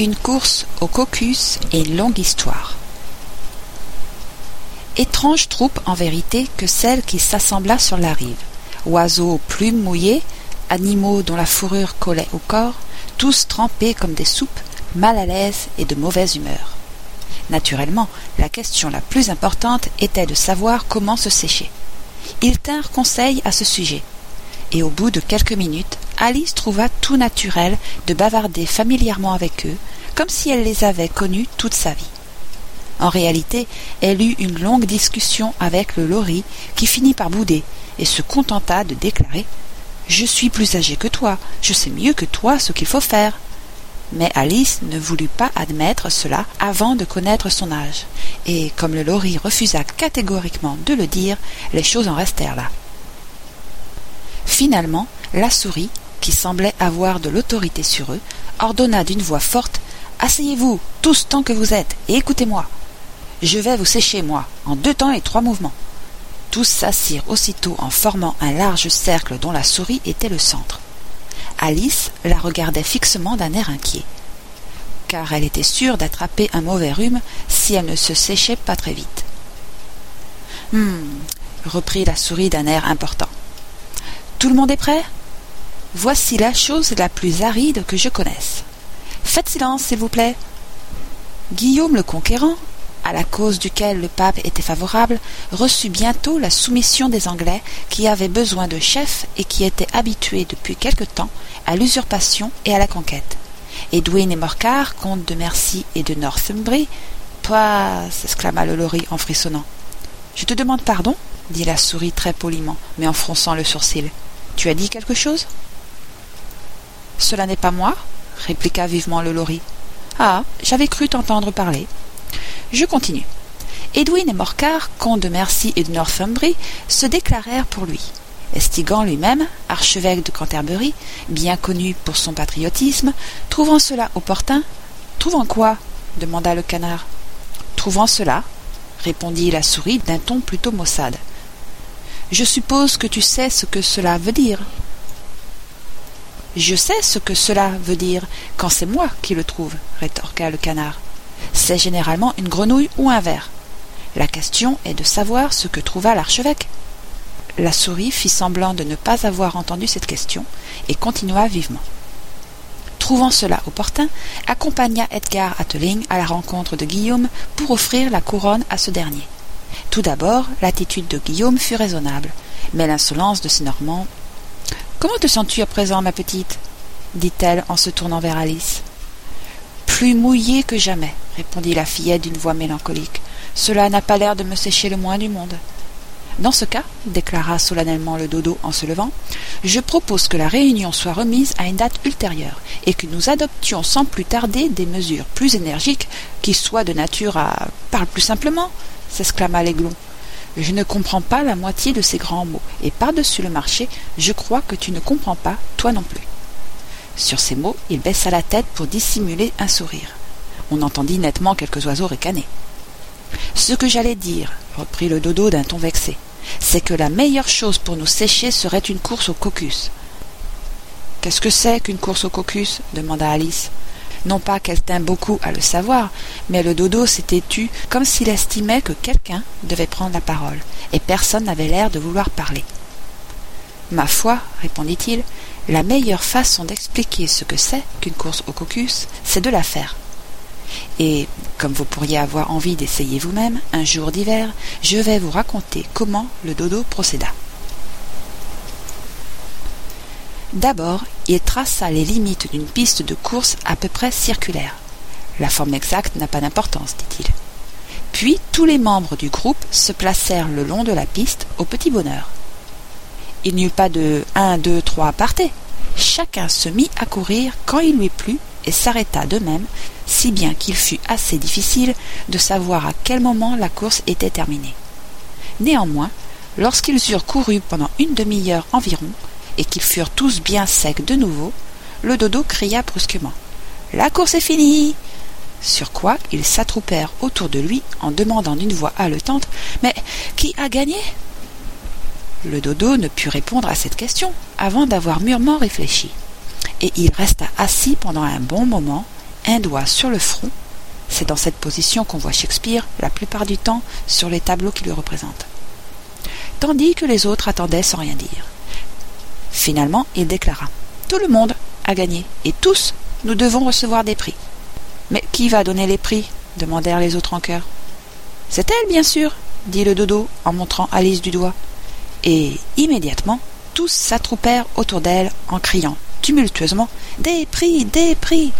Une course au caucus et une longue histoire. Étrange troupe en vérité que celle qui s'assembla sur la rive. Oiseaux aux plumes mouillées, animaux dont la fourrure collait au corps, tous trempés comme des soupes, mal à l'aise et de mauvaise humeur. Naturellement, la question la plus importante était de savoir comment se sécher. Ils tinrent conseil à ce sujet, et au bout de quelques minutes, Alice trouva tout naturel de bavarder familièrement avec eux, comme si elle les avait connus toute sa vie. En réalité, elle eut une longue discussion avec le lori, qui finit par bouder, et se contenta de déclarer Je suis plus âgé que toi, je sais mieux que toi ce qu'il faut faire. Mais Alice ne voulut pas admettre cela avant de connaître son âge, et comme le lori refusa catégoriquement de le dire, les choses en restèrent là. Finalement, la souris, qui semblait avoir de l'autorité sur eux, ordonna d'une voix forte Asseyez-vous, tous tant que vous êtes, et écoutez-moi. Je vais vous sécher, moi, en deux temps et trois mouvements. Tous s'assirent aussitôt en formant un large cercle dont la souris était le centre. Alice la regardait fixement d'un air inquiet, car elle était sûre d'attraper un mauvais rhume si elle ne se séchait pas très vite. Hum, reprit la souris d'un air important. Tout le monde est prêt? Voici la chose la plus aride que je connaisse. Faites silence, s'il vous plaît. Guillaume le Conquérant, à la cause duquel le pape était favorable, reçut bientôt la soumission des Anglais qui avaient besoin de chefs et qui étaient habitués depuis quelque temps à l'usurpation et à la conquête. Edwin et Morcar, comtes de Mercy et de Northumbrie, Toi, s'exclama le lori en frissonnant. Je te demande pardon, dit la souris très poliment, mais en fronçant le sourcil. Tu as dit quelque chose? Cela n'est pas moi répliqua vivement le lori. Ah, j'avais cru t'entendre parler. Je continue. Edwin et Morcar, comtes de Mercy et de Northumbrie, se déclarèrent pour lui. Estigan lui-même, archevêque de Canterbury, bien connu pour son patriotisme, trouvant cela opportun. Trouvant quoi? demanda le canard. Trouvant cela, répondit la souris d'un ton plutôt maussade. Je suppose que tu sais ce que cela veut dire. Je sais ce que cela veut dire quand c'est moi qui le trouve, rétorqua le canard. C'est généralement une grenouille ou un ver. La question est de savoir ce que trouva l'archevêque. La souris fit semblant de ne pas avoir entendu cette question et continua vivement. Trouvant cela opportun, accompagna Edgar Atteling à la rencontre de Guillaume pour offrir la couronne à ce dernier. Tout d'abord, l'attitude de Guillaume fut raisonnable, mais l'insolence de ces Normands Comment te sens-tu à présent, ma petite dit-elle en se tournant vers Alice. Plus mouillée que jamais, répondit la fillette d'une voix mélancolique. Cela n'a pas l'air de me sécher le moins du monde. Dans ce cas, déclara solennellement le dodo en se levant, je propose que la réunion soit remise à une date ultérieure et que nous adoptions sans plus tarder des mesures plus énergiques qui soient de nature à. Parle plus simplement s'exclama l'aiglon. Je ne comprends pas la moitié de ces grands mots, et par-dessus le marché, je crois que tu ne comprends pas, toi non plus. Sur ces mots, il baissa la tête pour dissimuler un sourire. On entendit nettement quelques oiseaux ricaner. Ce que j'allais dire, reprit le dodo d'un ton vexé, c'est que la meilleure chose pour nous sécher serait une course au caucus. Qu'est-ce que c'est qu'une course au caucus? demanda Alice. Non pas qu'elle tint beaucoup à le savoir, mais le dodo s'était tu comme s'il estimait que quelqu'un devait prendre la parole, et personne n'avait l'air de vouloir parler. Ma foi, répondit-il, la meilleure façon d'expliquer ce que c'est qu'une course au caucus, c'est de la faire. Et, comme vous pourriez avoir envie d'essayer vous-même, un jour d'hiver, je vais vous raconter comment le dodo procéda. D'abord, il traça les limites d'une piste de course à peu près circulaire. La forme exacte n'a pas d'importance, dit-il. Puis tous les membres du groupe se placèrent le long de la piste au petit bonheur. Il n'y eut pas de un, deux, trois, partez. Chacun se mit à courir quand il lui plut et s'arrêta de même, si bien qu'il fut assez difficile de savoir à quel moment la course était terminée. Néanmoins, lorsqu'ils eurent couru pendant une demi-heure environ, et qu'ils furent tous bien secs de nouveau, le dodo cria brusquement. La course est finie. Sur quoi ils s'attroupèrent autour de lui en demandant d'une voix haletante. Mais qui a gagné? Le dodo ne put répondre à cette question avant d'avoir mûrement réfléchi. Et il resta assis pendant un bon moment, un doigt sur le front. C'est dans cette position qu'on voit Shakespeare la plupart du temps sur les tableaux qui le représentent. Tandis que les autres attendaient sans rien dire. Finalement, il déclara Tout le monde a gagné, et tous, nous devons recevoir des prix. Mais qui va donner les prix? demandèrent les autres en chœur. C'est elle, bien sûr, dit le dodo en montrant Alice du doigt. Et immédiatement, tous s'attroupèrent autour d'elle en criant tumultueusement Des prix, des prix